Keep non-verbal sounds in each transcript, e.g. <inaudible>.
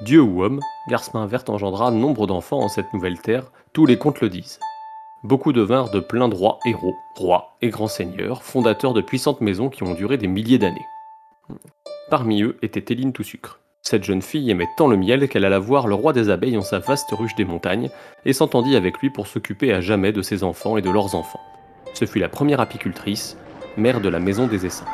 Dieu ou homme, Garsmin Verte engendra nombre d'enfants en cette nouvelle terre, tous les contes le disent. Beaucoup devinrent de plein droit héros, rois et grands seigneurs, fondateurs de puissantes maisons qui ont duré des milliers d'années. Parmi eux était Téline tout sucre. Cette jeune fille aimait tant le miel qu'elle alla voir le roi des abeilles en sa vaste ruche des montagnes et s'entendit avec lui pour s'occuper à jamais de ses enfants et de leurs enfants. Ce fut la première apicultrice, mère de la maison des essaims.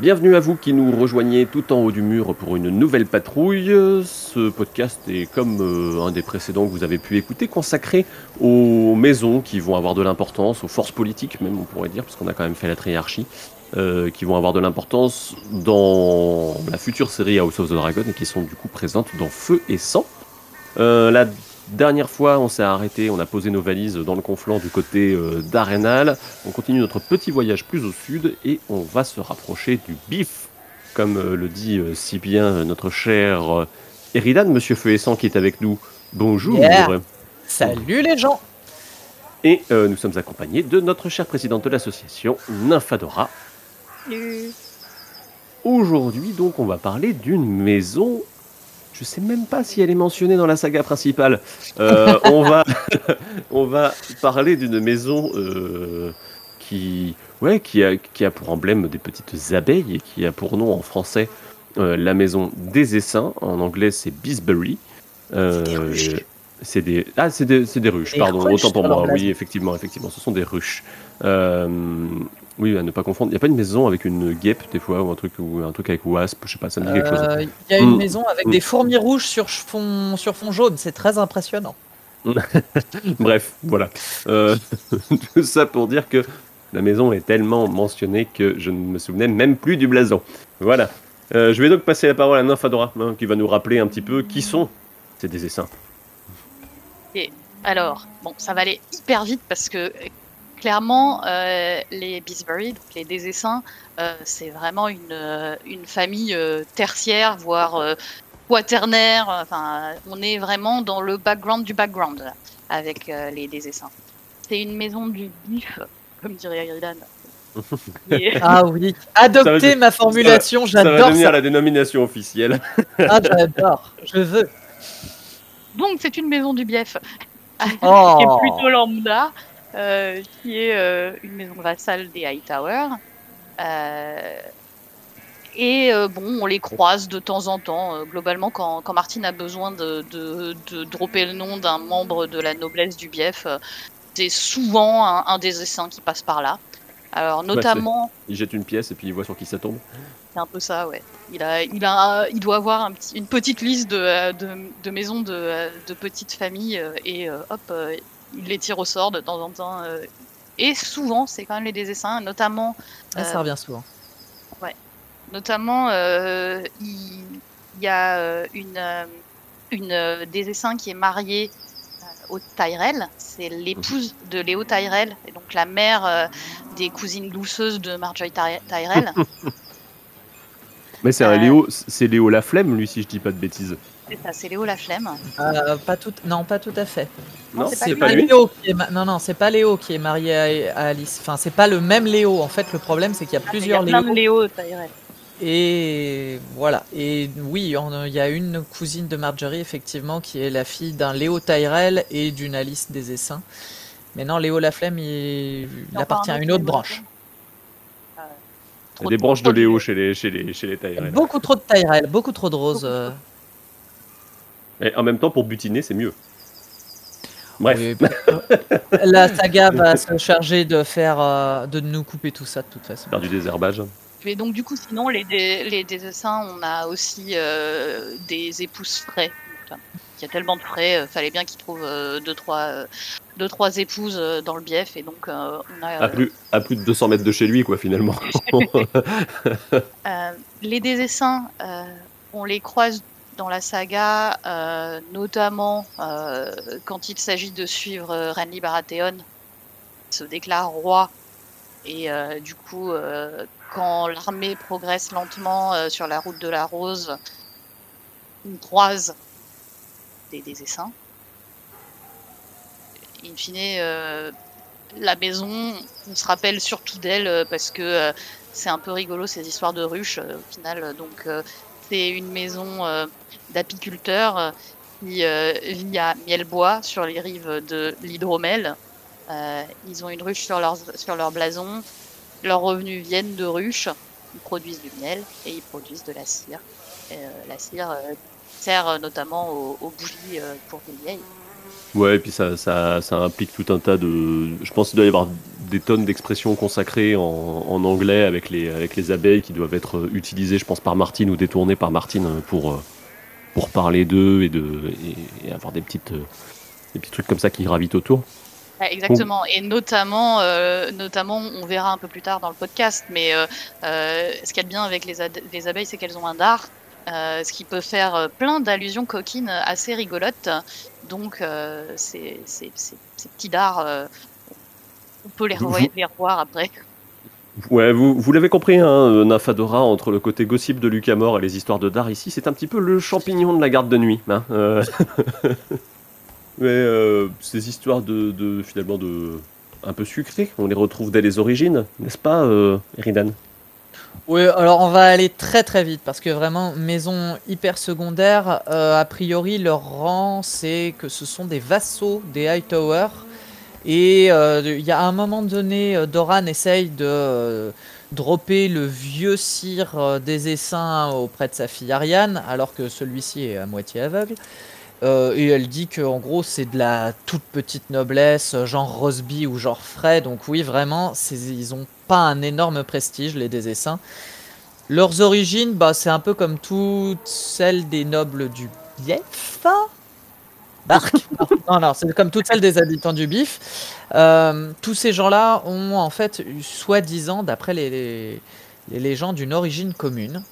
Bienvenue à vous qui nous rejoignez tout en haut du mur pour une nouvelle patrouille. Ce podcast est comme euh, un des précédents que vous avez pu écouter, consacré aux maisons qui vont avoir de l'importance, aux forces politiques même on pourrait dire, parce qu'on a quand même fait la triarchie, euh, qui vont avoir de l'importance dans la future série House of the Dragon et qui sont du coup présentes dans Feu et Sang. Euh, la Dernière fois, on s'est arrêté, on a posé nos valises dans le conflant du côté euh, d'Arenal. On continue notre petit voyage plus au sud et on va se rapprocher du bif, comme euh, le dit euh, si bien notre cher Eridan, Monsieur Feu et Sang, qui est avec nous. Bonjour. Salut les gens. Et nous sommes accompagnés de notre chère présidente de l'association, Nymphadora. Aujourd'hui, donc, on va parler d'une maison je sais même pas si elle est mentionnée dans la saga principale. Euh, on, va, <laughs> on va parler d'une maison euh, qui, ouais, qui, a, qui a pour emblème des petites abeilles et qui a pour nom en français euh, la maison des essaims. En anglais, c'est Bisbury. c'est des, ah, c'est des, des, ruches, pardon, autant pour moi. Oui, effectivement, effectivement, ce sont des ruches. Oui, à ne pas confondre. Il n'y a pas une maison avec une guêpe des fois ou un truc ou un truc avec wasp, je sais pas, ça me dit quelque chose. Euh, il y a une mm. maison avec des fourmis rouges sur fond sur fond jaune, c'est très impressionnant. <laughs> Bref, voilà. Euh, <laughs> tout ça pour dire que la maison est tellement mentionnée que je ne me souvenais même plus du blason. Voilà. Euh, je vais donc passer la parole à Nymphadora, hein, qui va nous rappeler un petit peu qui sont ces dessins. Et alors, bon, ça va aller hyper vite parce que clairement, euh, les Beesbury, donc les Désessins, euh, c'est vraiment une, euh, une famille tertiaire, voire quaternaire. Enfin, on est vraiment dans le background du background avec les Désessins. C'est une maison du bif, comme dirait Gridan. <laughs> ah oui, adoptez ma formulation, j'adore. Ça va devenir la dénomination officielle. ah, j'adore, je veux. Donc, c'est une maison du bief, oh. <laughs> qui est plutôt lambda. Euh, qui est euh, une maison vassale des Hightower. Euh, et bon, on les croise de temps en temps. globalement, quand, quand, Martine a besoin de, de, de dropper le nom d'un membre de la noblesse du Bief, c'est souvent un, des essaims qui passe par là. Alors, notamment. il jette une pièce et puis il voit sur qui ça tombe. C'est un peu ça, ouais. Il, a, il, a, il doit avoir un petit, une petite liste de, de, de maisons de, de, petites familles et hop, il les tire au sort de temps en temps. Euh, et souvent, c'est quand même les dessins, notamment. Ah, ça euh, revient souvent. Ouais. Notamment, euh, il, y a une, une des dessins qui est mariée au Tyrell. C'est l'épouse de Léo Tyrell, et donc la mère des cousines douceuses de Marjorie Tyrell. <laughs> Mais c'est Léo, c'est Léo la flemme, lui, si je dis pas de bêtises. C'est ça, c'est Léo la flemme. Euh, pas tout, non, pas tout à fait. Non, c'est pas, lui. Léo qui est non, non, c'est pas Léo qui est marié à, Alice. Enfin, c'est pas le même Léo. En fait, le problème, c'est qu'il y a plusieurs Léo. Il Léo, Et voilà. Et oui, il y a une cousine de Marjorie, effectivement, qui est la fille d'un Léo Tyrell et d'une Alice des Essaims. Mais non, Léo Laflemme, il, il appartient à une autre branche. Il y a des branches de Léo chez les, chez les, chez les Tyrell. Beaucoup trop de Tyrell, beaucoup trop de roses. Euh. Et en même temps, pour butiner, c'est mieux. Bref. <laughs> la saga va se charger de faire, euh, de nous couper tout ça de toute façon. Faire du désherbage. Et donc du coup, sinon, les, les dessins, on a aussi euh, des épouses frais. Il y a tellement de frais, il fallait bien qu'ils trouvent deux trois, deux trois épouses dans le bief et donc on a à plus à plus de 200 mètres de chez lui quoi finalement. <laughs> les désessins, on les croise dans la saga, notamment quand il s'agit de suivre Renly Baratheon, se déclare roi et du coup quand l'armée progresse lentement sur la route de la Rose, on croise des, des essaims. In fine, euh, la maison, on se rappelle surtout d'elle euh, parce que euh, c'est un peu rigolo ces histoires de ruches au final. Donc c'est une maison d'apiculteurs qui vit à Mielbois sur les rives de l'hydromel. ils ont une ruche sur leur, sur leur blason. Leurs revenus viennent de ruches. Ils produisent du miel et ils produisent de la cire. la cire sert notamment aux, bougies pour les vieilles. Ouais, et puis ça, ça, ça, implique tout un tas de. Je pense qu'il doit y avoir des tonnes d'expressions consacrées en, anglais avec les, avec les abeilles qui doivent être utilisées, je pense, par Martine ou détournées par Martine pour, pour parler d'eux et, de, et, avoir des, petites, des petits trucs comme ça qui gravitent autour. exactement, et notamment, euh, notamment, on verra un peu plus tard dans le podcast, mais euh, euh, ce qu'il y a de bien avec les, les abeilles, c'est qu'elles ont un dard, ce qui peut faire plein d'allusions coquines assez rigolotes. Donc, euh, ces, petits dards, euh, on peut les, revoir, après. Ouais, vous, vous l'avez compris, hein, Nymphadora, entre le côté gossip de Lucamore et les histoires de Dar ici, c'est un petit peu le champignon de la garde de nuit. Hein, euh. <laughs> Mais ces histoires de, finalement de un peu sucrées, on les retrouve dès les origines, n'est-ce pas, Eridan? Oui, alors on va aller très très vite parce que vraiment, maison hyper secondaire, euh, a priori leur rang c'est que ce sont des vassaux des Hightower. Et euh, il y a un moment donné, euh, Doran essaye de dropper le vieux sire des Essaims auprès de sa fille Ariane, alors que celui-ci est à moitié aveugle. et elle dit que en gros c'est de la toute petite noblesse, genre Rosby ou genre Frey. Donc oui, vraiment, ils ont pas un énorme prestige, les Désessins. Leurs origines, bah, c'est un peu comme toutes celles des nobles du Bief. <laughs> Non, non, c'est comme toutes celles des habitants du Bif. Euh, tous ces gens-là ont en fait, soi-disant, d'après les, légendes, une origine commune.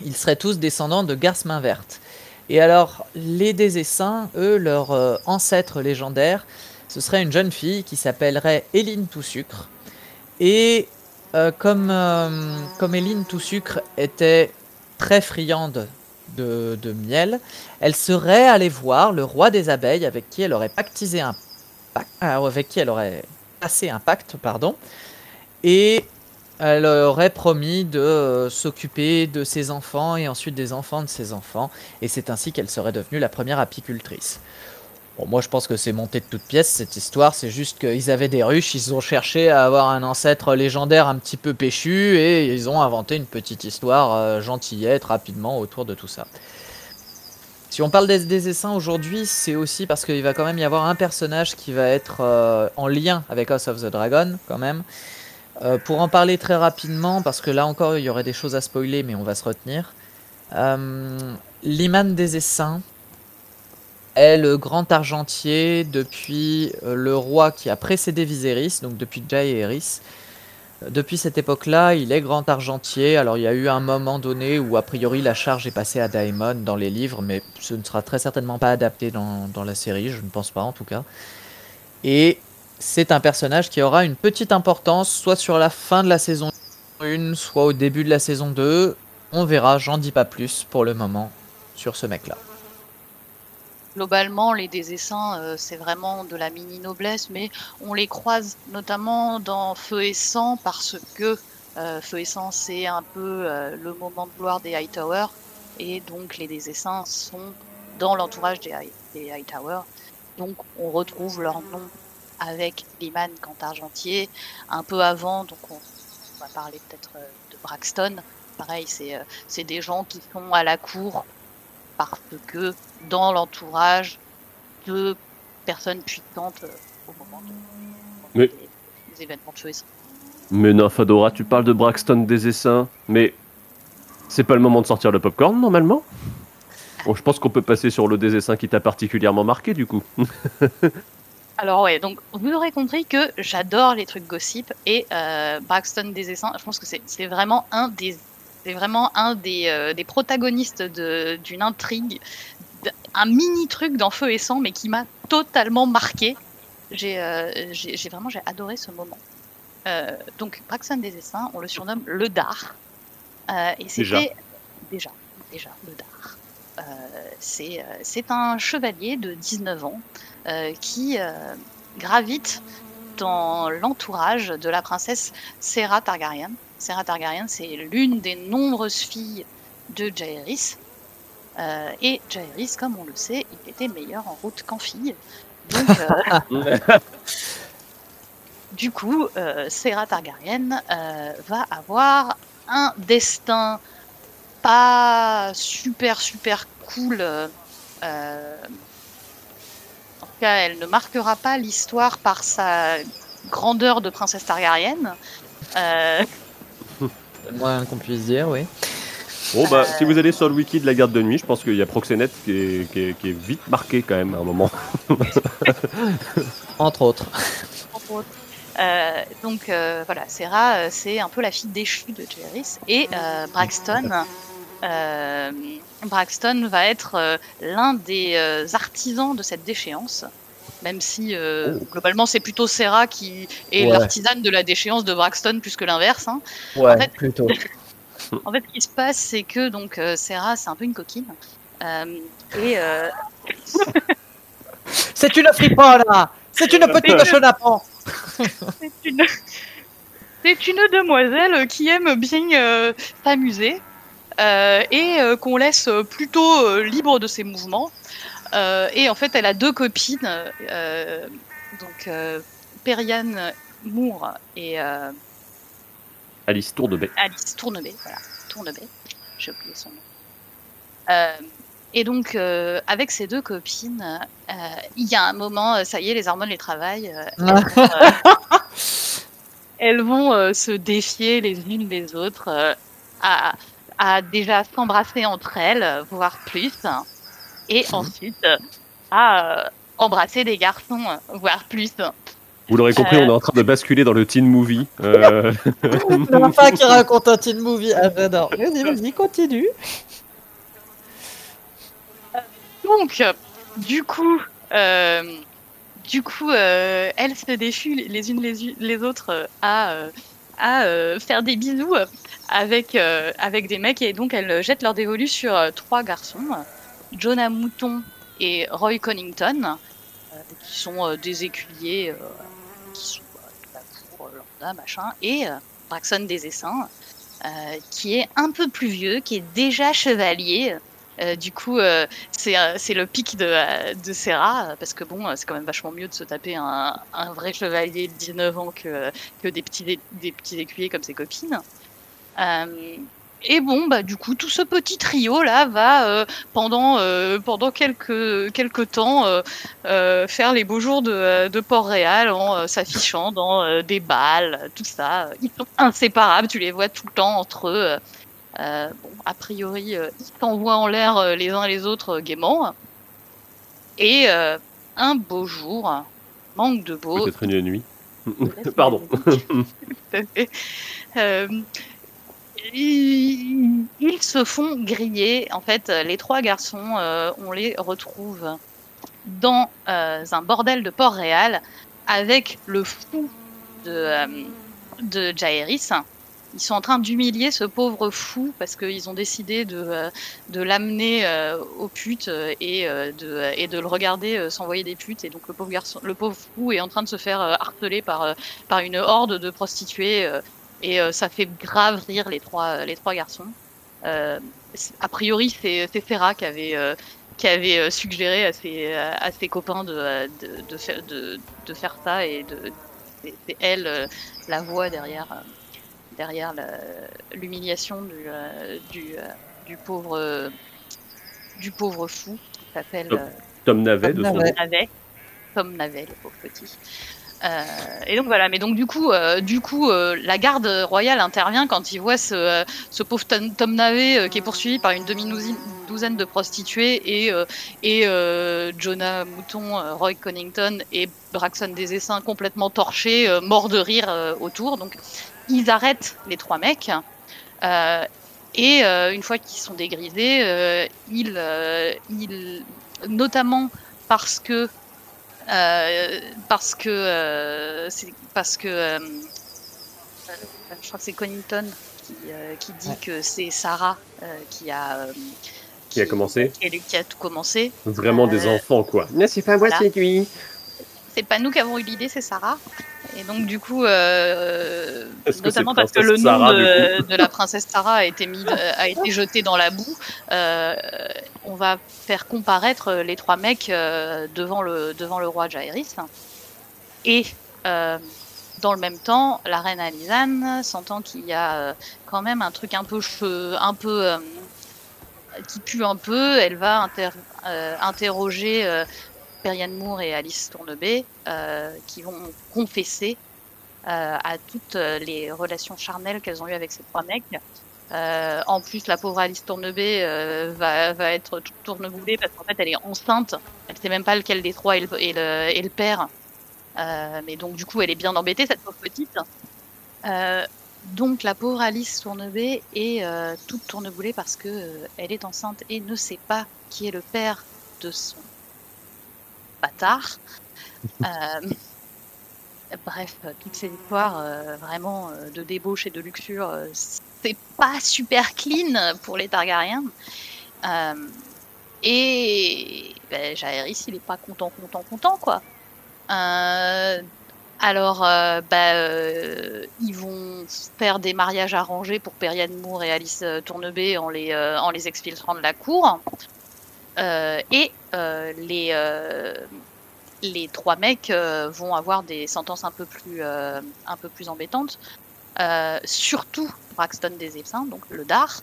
Ils seraient tous descendants de Garce Main Verte. Et alors, les Désessins, eux, leur euh, ancêtre légendaire, ce serait une jeune fille qui s'appellerait Éline Tout Sucre, et euh, comme, euh, comme Eline Tout Sucre était très friande de, miel, elle serait allée voir le roi des abeilles avec qui elle aurait pactisé un pacte, euh, avec qui elle aurait passé un pacte, pardon, et elle aurait promis de s'occuper de ses enfants et ensuite des enfants de ses enfants, et c'est ainsi qu'elle serait devenue la première apicultrice moi, je pense que c'est monté de toutes pièces cette histoire. C'est juste qu'ils avaient des ruches, ils ont cherché à avoir un ancêtre légendaire un petit peu péchu et ils ont inventé une petite histoire euh, gentillette rapidement autour de tout ça. Si on parle des, des essaims aujourd'hui, c'est aussi parce qu'il va quand même y avoir un personnage qui va être euh, en lien avec House of the Dragon, quand même. Euh, pour en parler très rapidement, parce que là encore il y aurait des choses à spoiler, mais on va se retenir. L'Iman des essaims, est le grand argentier depuis euh, le roi qui a précédé Viserys, donc depuis Jaehaerys. Euh, depuis cette époque-là, il est grand argentier. Alors il y a eu un moment donné où a priori la charge est passée à Daemon dans les livres, mais ce ne sera très certainement pas adapté dans, dans la série, je ne pense pas en tout cas. Et c'est un personnage qui aura une petite importance, soit sur la fin de la saison 1, soit au début de la saison 2. On verra, j'en dis pas plus pour le moment sur ce mec-là globalement, les désessins, euh, c'est vraiment de la mini-noblesse, mais on les croise notamment dans Feu et Sang parce que euh, Feu et Sang, c'est un peu euh, le moment de gloire des Hightower, et donc les désessins sont dans l'entourage des, Hightower. Donc on retrouve leur nom avec Liman Cantargentier un peu avant, donc on, va parler peut-être de Braxton. Pareil, c'est des gens qui sont à la cour parce que dans l'entourage de personnes puissantes euh, au moment des, événements de Mais non, Fadora, tu parles de Braxton des Essaims, mais c'est pas le moment de sortir le popcorn normalement? Bon, je pense qu'on peut passer sur le des Essaims qui t'a particulièrement marqué du coup. <laughs> Alors ouais, donc vous aurez compris que j'adore les trucs gossip et euh, Braxton des je pense que c'est vraiment un des c'est vraiment un des, euh, des protagonistes d'une intrigue, un mini truc dans Feu et Sang, mais qui m'a totalement marqué. J'ai euh, vraiment j'ai adoré ce moment. Euh, donc Braxton des Essaims, on le surnomme le Dar. et c'était déjà. déjà, le Dar. c'est un chevalier de 19 ans euh, qui euh, gravite dans l'entourage de la princesse Serra Targaryen. Serra Targaryen, c'est l'une des nombreuses filles de Jaehaerys. Euh, et Jaehaerys, comme on le sait, il était meilleur en route qu'en fille. Donc, <laughs> du coup, euh, Serra Targaryen va avoir un destin pas super super cool elle ne marquera pas l'histoire par sa grandeur de princesse Targaryen. Euh... <laughs> Moins qu'on puisse dire, oui. Bon, bah, si vous allez sur le wiki de la garde de nuit, je pense qu'il y a Proxénète qui est, vite marqué quand même à un moment. <laughs> Entre autres. Entre autres. Euh, donc euh, voilà, Serra, euh, c'est un peu la fille déchue de Jaehaerys. Et Braxton, Braxton va être euh, l'un des euh, artisans de cette déchéance, même si euh, oh. globalement c'est plutôt Serra qui est l'artisane de la déchéance de Braxton plus que l'inverse. Hein. Ouais, en fait, plutôt. <laughs> <laughs> en fait, ce qui se passe, c'est que donc Serra, c'est un peu une coquine. et <laughs> c'est une friponne C'est une petite chenapan <laughs> C'est une... C'est une demoiselle qui aime bien s'amuser. Euh, et euh, qu'on laisse plutôt euh, libre de ses mouvements. et en fait, elle a deux copines, donc Periane Moore et Alice Tournebay. Alice Tournebay, voilà, Tournebay. J'ai oublié son nom. Et donc, avec ces deux copines, il y a un moment, ça y est, les hormones les travaillent. elles vont, <laughs> se défier les unes les autres à, à déjà s'embrasser entre elles, voire plus, et mhm. ensuite à euh, embrasser des garçons, voire plus. Vous l'aurez compris, on est en train de basculer dans le teen movie. Euh... <laughs> pas qui raconte un teen movie. Ah, j'adore. Vas-y, vas-y, continue. Donc, du coup, euh, du coup, euh, elles se déchuent les unes les, les autres à, à faire des bisous avec, euh, avec des mecs et donc elles jettent leur dévolu sur euh, trois garçons, Jonah Mouton et Roy Connington, euh, qui sont des écuyers et Braxton des Essaims, qui est un peu plus vieux, qui est déjà chevalier. du coup, c'est c'est le pic de, de Serra, parce que bon, c'est quand même vachement mieux de se taper un, un vrai chevalier de 19 ans que, que des, petits, des petits écuyers comme ses copines. Euh, et bon, bah du coup, tout ce petit trio là va euh, pendant euh, pendant quelques quelques temps faire les beaux jours de, Port-Réal en s'affichant dans des balles, tout ça. Ils sont inséparables, tu les vois tout le temps entre eux. bon, a priori, ils s'envoient en l'air les uns les autres gaiement. Et un beau jour, manque de beau. Peut-être une nuit. <laughs> Pardon. <laughs> tout à fait ils, se font griller. En fait, les trois garçons, euh, on les retrouve dans euh, un bordel de Port-Réal avec le fou de, euh, de Jaehaerys. Ils sont en train d'humilier ce pauvre fou parce qu'ils ont décidé de, de l'amener aux putes et, de, et de le regarder s'envoyer des putes. Et donc le pauvre, garçon, le pauvre fou est en train de se faire harceler par, par une horde de prostituées et euh, ça fait grave rire les trois, les trois garçons. Euh, a priori, c'est Ferra qui avait, euh, qui avait suggéré à ses, à ses copains de, de, de, faire, de, de faire ça et de, c'est elle la voix derrière, derrière l'humiliation du, du, du, pauvre, du pauvre fou qui s'appelle Tom Navet, de son Navet. Tom Navet, le pauvre petit. Euh, et donc voilà, mais donc du coup, euh, du coup, euh, la garde royale intervient quand il voit ce, pauvre Tom, Tom Navé qui est poursuivi par une demi-douzaine de prostituées et, Jonah Mouton, Roy Connington et Braxton des Essaims complètement torchés, morts de rire autour. Donc ils arrêtent les trois mecs. et une fois qu'ils sont dégrisés, ils, notamment parce que parce que euh, c'est parce que euh, je crois que c'est Connington qui, qui dit que c'est Sarah qui a qui, a commencé qui, a tout commencé. Vraiment des enfants quoi. Mais c'est pas moi c'est lui. C'est pas nous qui avons eu l'idée, c'est Sarah. Et donc du coup, euh, notamment parce que le nom de, la princesse Sarah a été mis, a été jeté dans la boue, euh, on va faire comparaître les trois mecs euh, devant le devant le roi Jaehaerys. Et euh, dans le même temps, la reine Alizane, sentant qu'il y a euh, quand même un truc un peu un peu qui pue un peu, elle va inter interroger Periane Moore et Alice Tournebay, euh, qui vont confesser euh, à toutes les relations charnelles qu'elles ont eues avec ces trois mecs. Euh, en plus, la pauvre Alice Tournebay va, va être toute tourneboulée parce qu'en fait, elle est enceinte. Elle ne sait même pas lequel des trois est le, est le, père. mais donc, du coup, elle est bien embêtée, cette pauvre petite. donc, la pauvre Alice Tournebay est toute tourneboulée parce que elle est enceinte et ne sait pas qui est le père de son bâtard. Euh, bref, toutes ces histoires euh, vraiment euh, de débauche et de luxure, c'est pas super clean pour les Targaryens. et ben, il est pas content, content, content, quoi. alors, bah, ils vont faire des mariages arrangés pour Periane Moore et Alice Tournebay en les, en les exfiltrant de la cour. Et les, les trois mecs euh, vont avoir des sentences un peu plus, euh, un peu plus embêtantes. Euh, surtout Braxton des Essaims, donc le Dar,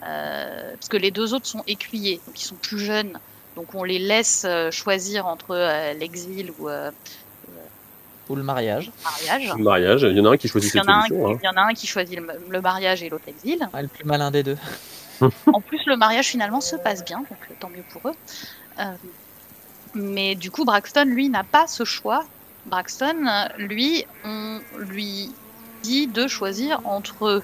parce que les deux autres sont écuyers, donc ils sont plus jeunes, donc on les laisse choisir entre l'exil ou ou le mariage. mariage. Le mariage, il y en a un qui choisit cette solution. Hein. Il y en a un qui choisit le, mariage et l'autre l'exil. le plus malin des deux. <laughs> en plus, le mariage finalement se passe bien, donc tant mieux pour eux. Mais du coup, Braxton, lui, n'a pas ce choix. Braxton, lui, on lui dit de choisir entre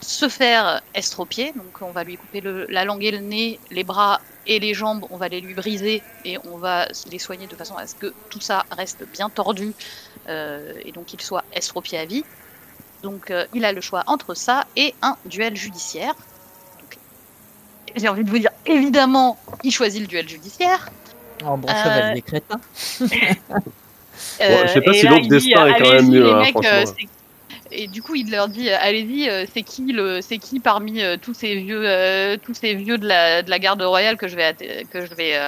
se faire estropier, donc on va lui couper la langue et le nez, les bras et les jambes, on va les lui briser et on va les soigner de façon à ce que tout ça reste bien tordu euh, et donc qu'il soit estropié à vie. Donc euh, il a le choix entre ça et un duel judiciaire. J'ai envie de vous dire, évidemment, il choisit le duel judiciaire. Oh, bon chevalier euh, crétin. <laughs> euh, je sais pas si l'autre destin est quand même mieux, hein, euh, et du coup, il leur dit allez-y, c'est qui le, c'est qui parmi tous ces vieux, tous ces vieux de la, de la garde royale que je vais, que je vais,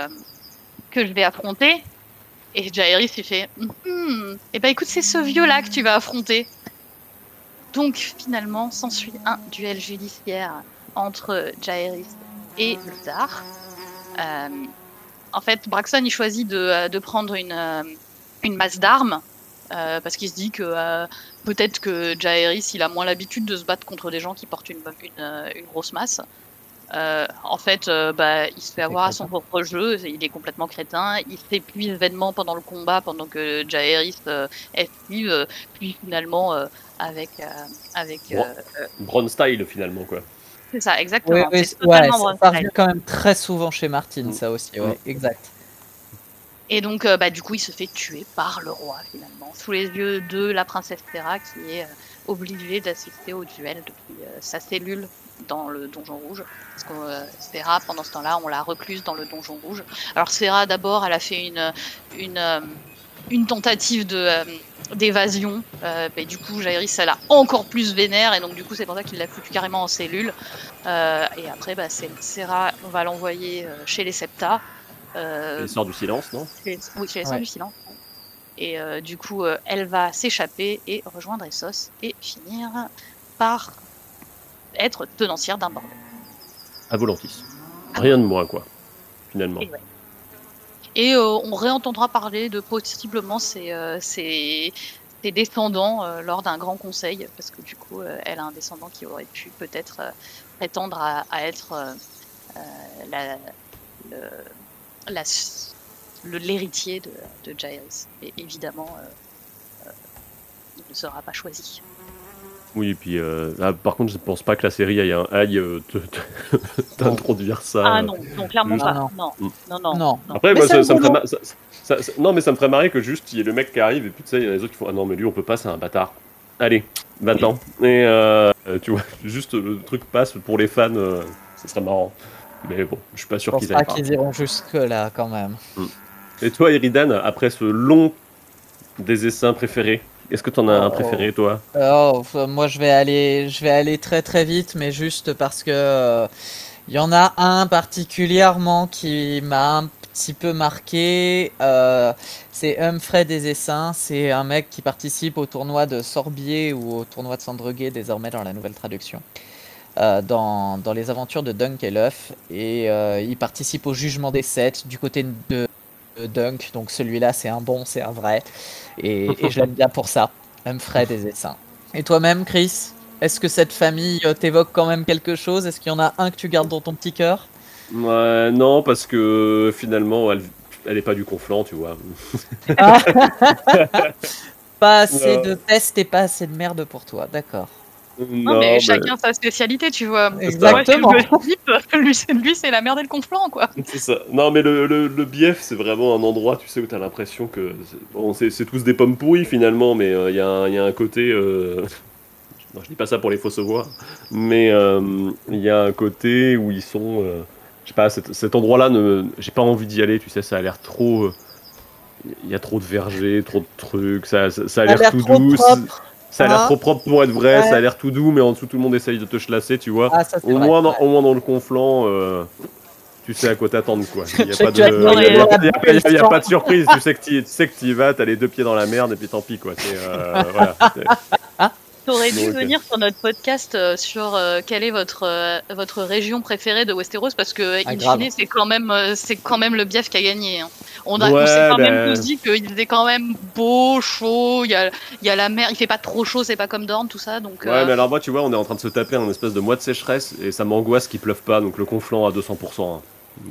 que je vais affronter. Et Jaehaerys il fait hmm, eh ben écoute, c'est ce vieux là que tu vas affronter. Donc finalement, s'ensuit un duel judiciaire entre Jaehaerys et Luthar. Euh, en fait, Braxton, il choisit de, euh, de prendre une, euh, une masse d'armes. Euh, parce qu'il se dit que euh, peut-être que Jaehaerys il a moins l'habitude de se battre contre des gens qui portent une, une, une grosse masse. En fait, bah, il se fait avoir à son propre jeu, il est complètement crétin, il s'épuise vainement pendant le combat pendant que Jaehaerys esquive, puis finalement avec avec Bron style finalement quoi. C'est ça, exactement. Oui, ouais, ça arrive quand même très souvent chez Martin, mm. ça aussi, ouais, mm. exact. Et donc, euh, bah, du coup, il se fait tuer par le roi, finalement, sous les yeux de la princesse Terra, qui est euh, obligée d'assister au duel depuis euh, sa cellule dans le donjon rouge. Parce que Serra, pendant ce temps-là, on l'a recluse dans le donjon rouge. Alors, Serra, d'abord, elle a fait une, une, une tentative de d'évasion. Euh, du coup, Jairis, elle a encore plus vénère, et donc du coup, c'est pour ça qu'il l'a foutu carrément en cellule. Euh, et après, bah, Serra, on va l'envoyer euh, chez les Septa. Euh, sort du silence, non? Oui, chez les du silence. Et euh, du coup, euh, elle va s'échapper et rejoindre Essos et finir par être tenancière d'un bordel. À Volantis. Rien de moins, quoi, finalement. Et on réentendra parler de possiblement ses, ses, descendants lors d'un grand conseil, parce que du coup, elle a un descendant qui aurait pu peut-être prétendre à, être la, l'héritier de, de, Giles. Et évidemment, il ne sera pas choisi. Oui, et puis euh, par contre, je ne pense pas que la série aille, aille euh, <laughs> t'introduire ça. Ah non, non clairement pas. Non. Non. non, non. Après, moi, ça, me ferait ça, non, mais ça me ferait marrer que juste il y ait le mec qui arrive et puis tu sais, il y a les autres qui font Ah non, mais lui, on peut pas, c'est un bâtard. Allez, maintenant. Et euh, tu vois, <laughs> juste le truc passe pour les fans, ça serait marrant. Mais bon, je suis pas sûr qu'ils aillent. pas qu'ils iront jusque-là quand même. Mm. Et toi, Eridan, après ce long des essaims préférés est-ce que tu en as un oh. préféré, toi oh, Moi, je vais, aller, je vais aller très très vite, mais juste parce que il euh, y en a un particulièrement qui m'a un petit peu marqué. Euh, c'est Humphrey des Essaims. C'est un mec qui participe au tournoi de Sorbier ou au tournoi de Sandreguet, désormais dans la nouvelle traduction. Euh, dans, dans, les aventures de Dunk et Luff. Et il participe au jugement des sept du côté de Dunk. Donc celui-là, c'est un bon, c'est un vrai. Et, et je l'aime bien pour ça. Humphrey des essaims. Et toi-même, Chris Est-ce que cette famille euh, t'évoque quand même quelque chose? Est-ce qu'il y en a un que tu gardes dans ton petit cœur? Non, parce que finalement, elle, elle est pas du conflant, tu vois. Ah. <laughs> pas assez de peste et pas assez de merde pour toi, d'accord. Non, mais chacun sa spécialité, tu vois. Exactement. <laughs> lui, c'est la merde et le conflant, quoi. <laughs> C'est ça. Non, mais le, le, le bief, c'est vraiment un endroit, tu sais, où t'as l'impression que. Bon, c'est tous des pommes pourries, finalement, mais euh, il y, y, a un côté. Euh... <laughs> Non, je dis pas ça pour les fausses voix, mais euh, il y a un côté où ils sont. Euh, je sais pas, cet, cet endroit-là, j'ai pas envie d'y aller, tu sais, ça a l'air trop. Il y a trop de vergers, trop de trucs, ça, ça, a l'air tout doux. Ça a l'air ah. trop propre pour être vrai, ça a l'air tout doux, mais en dessous tout le monde essaye de te chlasser, tu vois. Ah, au, moins dans, au moins dans le conflant, euh, tu sais à quoi t'attendre, quoi. Il n'y a, <laughs> pas de, y a, pas de surprise, tu sais que tu sais que y vas, t'as les deux pieds dans la merde, et puis tant pis, quoi. Euh, voilà, <laughs> T'aurais dû venir sur notre podcast euh, sur euh, quelle est votre euh, votre région préférée de Westeros parce que ah, in fine c'est quand même c'est quand même le Bief qui a gagné. Hein. On a on s'est quand même ben. tous dit qu'il faisait quand même beau, chaud, il y a il y a la mer, il fait pas trop chaud, c'est pas comme Dorne tout ça donc. Ouais mais alors moi tu vois on est en train de se taper un espèce de mois de sécheresse et ça m'angoisse qu'il pleuve pas donc le conflant à 200% hein.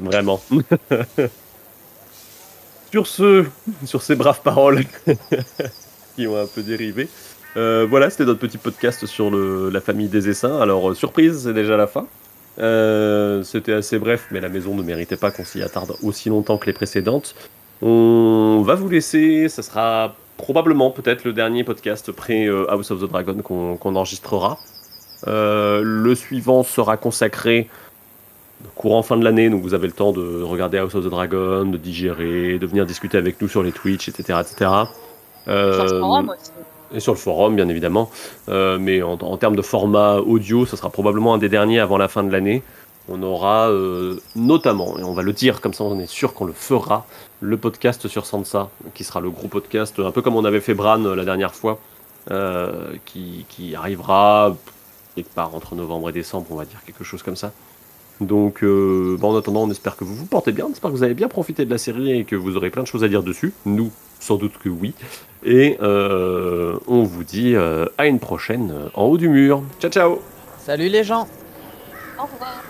vraiment. <laughs> sur ce sur ces braves paroles <laughs> qui ont un peu dérivé. Euh, voilà, c'était notre petit podcast sur la famille des Essaims. Alors, euh, surprise, c'est déjà la fin. Euh, c'était assez bref, mais la maison ne méritait pas qu'on s'y attarde aussi longtemps que les précédentes. On va vous laisser, ça sera probablement peut-être le dernier podcast pré-House of the Dragon qu'on enregistrera. le suivant sera consacré courant fin de l'année, donc vous avez le temps de regarder House of the Dragon, de digérer, de venir discuter avec nous sur les Twitch, etc. etc. Et sur le forum, bien évidemment. Euh, mais en, termes de format audio, ce sera probablement un des derniers avant la fin de l'année. On aura euh, notamment, et on va le dire comme ça, on est sûr qu'on le fera, le podcast sur Sansa, qui sera le gros podcast, un peu comme on avait fait Bran euh, la dernière fois, qui, arrivera quelque part entre novembre et décembre, on va dire quelque chose comme ça. Donc, en attendant, on espère que vous vous portez bien, on espère que vous avez bien profité de la série et que vous aurez plein de choses à dire dessus. Nous, sans doute que oui. Et euh, on vous dit euh, à une prochaine euh, en haut du mur. Ciao ciao Salut les gens Au revoir